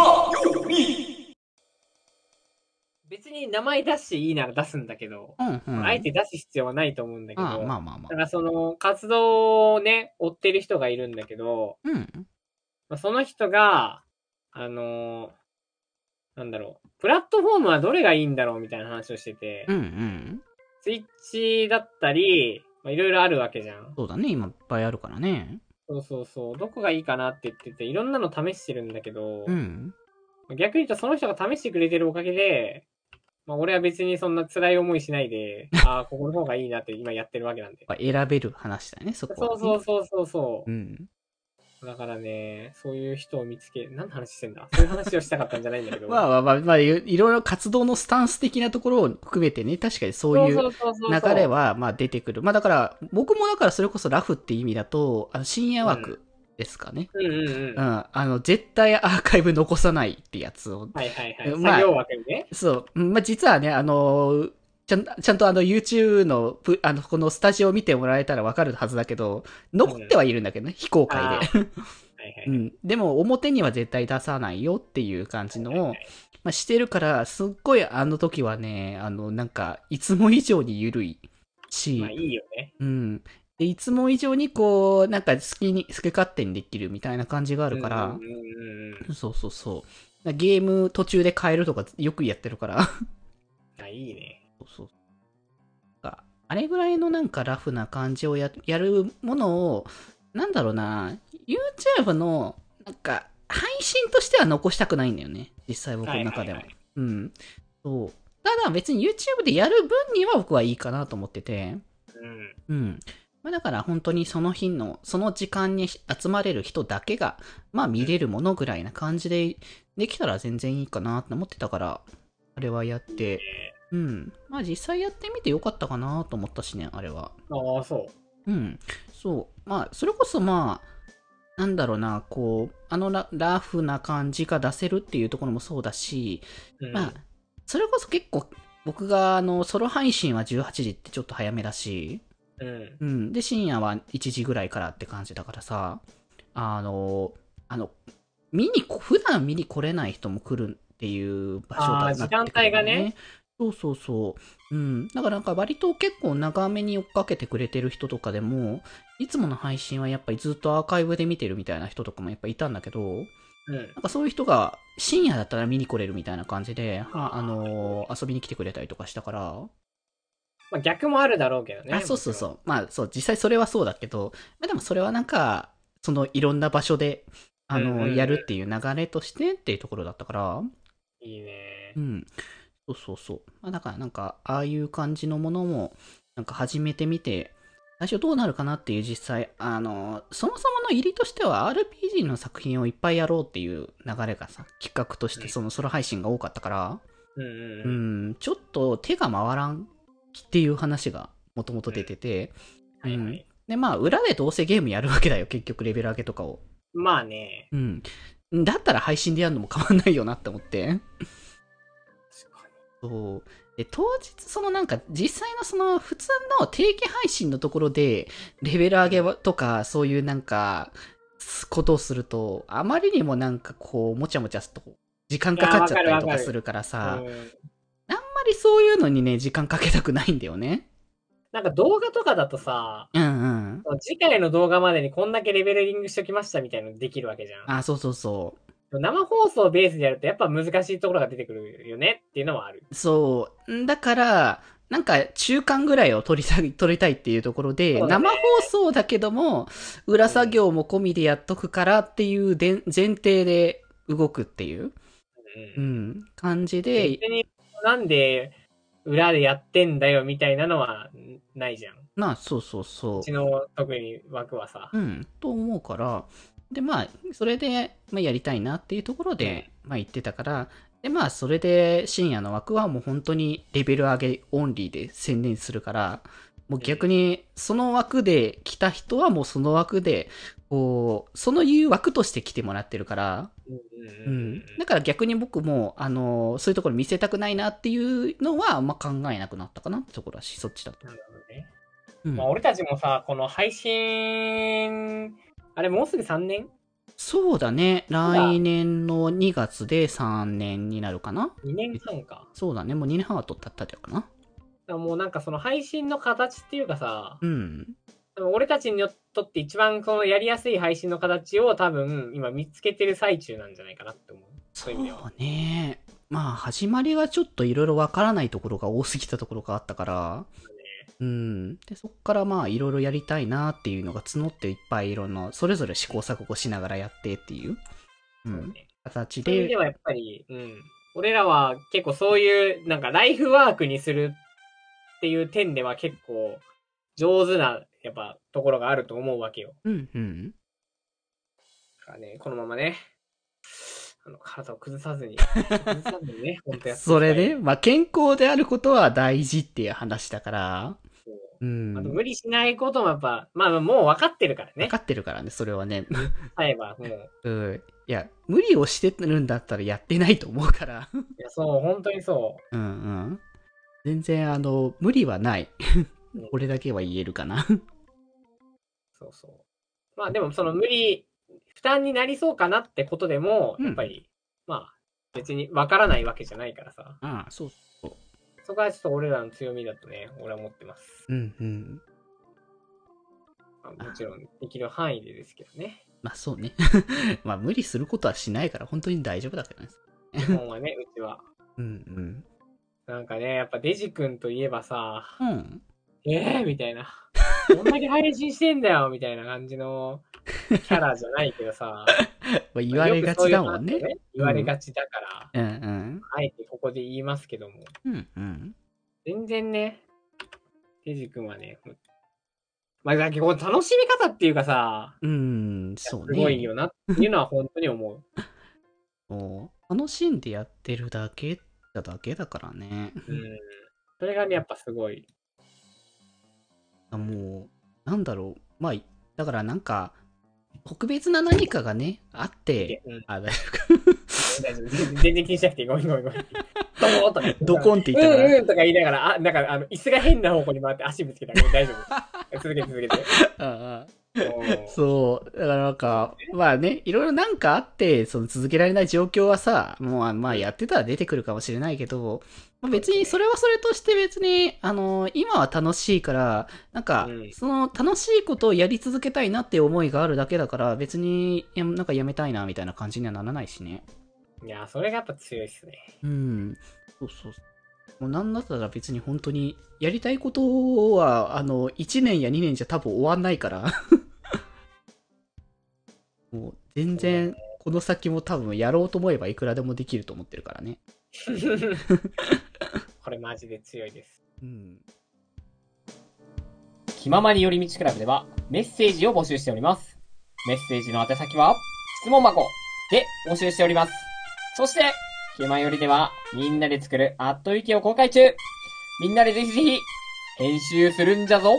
別に名前出していいなら出すんだけど、うんうん。あえて出す必要はないと思うんだけど、ああまあまあまあ。だからその活動をね、追ってる人がいるんだけど、うん。まあ、その人が、あのーなんだろう、プラットフォームはどれがいいんだろうみたいな話をしてて、うんうん。ツイッチだったり、まあいろいろあるわけじゃん。そうだね、今いっぱいあるからね。そうそうそう。どこがいいかなって言ってて、いろんなの試してるんだけど、うん。逆に言うとその人が試してくれてるおかげで、まあ俺は別にそんな辛い思いしないで、ああ、ここの方がいいなって今やってるわけなんで。選べる話だよね、そこね、そうそうそうそう。うん。だからね、そういう人を見つけ、何の話してんだ？そういう話をしたかったんじゃないんだけど。まあまあまあ、まあ、いいろいろ活動のスタンス的なところを含めてね、確かにそういう流れは、まあ出てくる。まあだから、僕もだからそれこそラフって意味だと、あの深夜枠ですかね。うんうんうん。うん。はあの、絶対アーカイブ残さないってやつを。いはいはい。まあ作業枠にね。そう。うんまあ実はね、あの、ちゃんちゃんとあの YouTube のプ、あの、このスタジオを見てもらえたらわかるはずだけど、残ってはいるんだけどね、非公開で。うん。でも、表には絶対出さないよっていう感じのを、まあ、してるから、すっごいあの時はね、あの、なんか、いつも以上に緩いし、まあいいよね。うん。で、いつも以上にこう、なんか好きに、好き勝手にできるみたいな感じがああるから。そうそうそう。ゲーム途中で変えるとかよくやってるから。あ、いいね。そうそう。ああれぐらいのなんかラフな感じをややるものを、なんだろうな、YouTube の、なんか、配信としては残したくないんだよね。実際僕の中では。はいはいはいうん。そう。ただ別に YouTube でやる分には僕はいいかなと思ってて。うん。うん。まあだから本当にその日の、その時間に集まれる人だけが、まあ見れるものぐらいな感じでできたら全然いいかなって思ってたから、あれはやって、うん。まあ実際やってみてよかったかなと思ったしね、あれは。ああ、そう。うん。そう。まあ、それこそまあ、なんだろうな、こう、あのララフな感じが出せるっていうところもそうだし、うんまあ、それこそ結構、僕があの、ソロ配信は18時ってちょっと早めだし、うん。うん。で、深夜は1時ぐらいからって感じだからさ、あの、あの、見にこ、普段見に来れない人も来るっていう場所だなってくるよ時間帯がね。そうそうそう。うん。だからなんか割と結構長めに追っかけてくれてる人とかでも、いつもの配信はやっぱりずっとアーカイブで見てるみたいな人とかもやっぱいたんだけど、うん。なんかそういう人が深夜だったら見に来れるみたいな感じで、はあのー遊びに来てくれたりとかしたから、まあ逆もあるだろうけどね。あ、そうそうそう。まあそう、実際それはそうだけど、まあでもそれはなんか、そのいろんな場所で、あのうんうんうんやるっていう流れとしてっていうところだったから。いいねう。ん。そうそうそう。まあだからなんか、ああいう感じのものも、なんか始めてみて、最初どうなるかなっていう実際、あの、そもそもの入りとしては RPG の作品をいっぱいやろうっていう流れがさ、企画としてそのソロ配信が多かったから、うんうんちょっと手が回らんっていう話がもともと出てて、うんはいはい。で、まあ、裏でどうせゲームやるわけだよ、結局レベル上げとかを。まあね。うん。だったら配信でやるのも変わんないよなって思って。そう。で、当日、そのなんか、実際のその、普通の定期配信のところで、レベル上げとか、そういうなんか、ことをすると、あまりにもなんかこう、もちゃもちゃすると、時間かかっちゃったりとかするからに。さ、うんあんまりそういうのにね、時間かけたくないんだよね。なんか動画とかだとさ、うんうん。次回の動画までにこんだけレベルリングしときましたみたいなのできるわけじゃん。あ、そうそうそう。生放送ベースでやるとやっぱ難しいところが出てくるよねっていうのはある。そう。んだから、なんか中間ぐらいを取りたい、取りたいっていうところで、ね生放送だけども、裏作業も込みでやっとくからっていうでん前提で動くっていう、う。うんん、感じ別で、になんで裏でやってんだよみたいなのはないじゃん。まあそうそうそうちの特に枠はさ。う。うん、と思うから、で、まあ、それで、まあ、やりたいなっていうところで、まあ言ってたから、で、まあ、それで深夜の枠はもう本当にレベル上げオンリーで専念するから、もう逆に、その枠で来た人はもうその枠で、こう、そのいう枠として来てもらってるから、うん。だから逆に僕も、あの、そういうところ見せたくないなっていうのは、まあ考えなくなったかなってところだし、そっちだと。なるほどね。うんまあ、俺たちもさ、この配信、あれもうすぐ3年？そうだね。来年の2月で3年になるかな ?2 年半か。そうだね。もう2年半は取ったったかな。もうなんかその配信の形っていうかさ、うん。俺たちにとって一番そのやりやすい配信の形を多分今見つけてる最中なんじゃないかなって思う。そそういう意味では。うね。まあ、始まりはちょっといろいろわからないところが多すぎたところがあったから、うん。で、そっからまあ、いろいろやりたいなっていうのが募っていっぱいいろんな、それぞれ試行錯誤しながらやってっていう、う、んね形でそういう意味で、はやっぱり、うん。俺らは結構そういう、なんかライフワークにするっていう点では結構上手な、やっぱところがあると思うわけよ。うん、うん。だからね、このままね、あの、体を崩さずに、崩さずにね、本当やそれね、まあ、健康であることは大事っていう話だから、そううん。あと無理しないこともやっぱ、まあもう分かってるからね分か。ってるからね、それはね。さえば、もう。うん。いや、無理をしてるんだったらやってないと思うから。いや、そう、本当にそうんうん。全然、あの、無理はないうん。これだけは言えるかな。う。そうそう。まあでもその無理、負担になりそうかなってことでも、うんやっぱり、まあ、別に分からないわけじゃないからさ。ああ、そうそう。そこはちょっと俺らの強みだとね、俺は思ってます。うんうん。まあ、もちろん、できる範囲でですけどね。まあそうね。まあ無理することはしないから本当に大丈夫だからね。基本はね、うちは。うんなんかね、やっぱデジ君といえばさ、うん。うん。ええー、みたいな。どんだけ配信してんだよみたいな感じのキャラじゃないけどさ。まあ言われがちだもんねよく。そういうのあって言われがちだから、うんうん。あえてここで言いますけども。うんうん。全然ね、デジ君はね、まあ、だけ楽しみ方っていうかさ、うん、そうすね。ごいよなっていうのは本当に思う。もう楽しんでやってるだけだだけだからね。うん。それがね、やっぱすごい。あもう、なんだろう。まあ、だからなんか、特別な何かがね、あって、うん。あ、大丈大丈夫。全全然気にしなくていい。ごめんごめんごめん。ドーンとコンって言ったからうんうんとか言いながら、あ、なんかあの、椅子が変な方向に回って足ぶつけたから大丈夫。続けて続けて。夫。ああうんそう。だからなんか、まあね、いろいろなんかあって、その続けられない状況はさ、もうまあやってたら出てくるかもしれないけど、まあ、別にそれはそれとして別に、あの、今は楽しいから、なんかう、んその楽しいことをやり続けたいなって思いがあるだけだから、別に、やなんかやめたいなみたいな感じにはならないしね。いや、それがやっぱ強いっすね。うん。そうそうそう。もうなんだったら別に本当に、やりたいことは、あの、1年や2年じゃ多分終わんないから。もう、全然、この先も多分やろうと思えばいくらでもできると思ってるからね。これマジで強いです。うん。気ままに寄り道クラブではメッセージを募集しております。メッセージの宛先は質問箱で募集しております。そして、気まよりではみんなで作るアットウィキを公開中。みんなでぜひぜひ編集するんじゃぞ。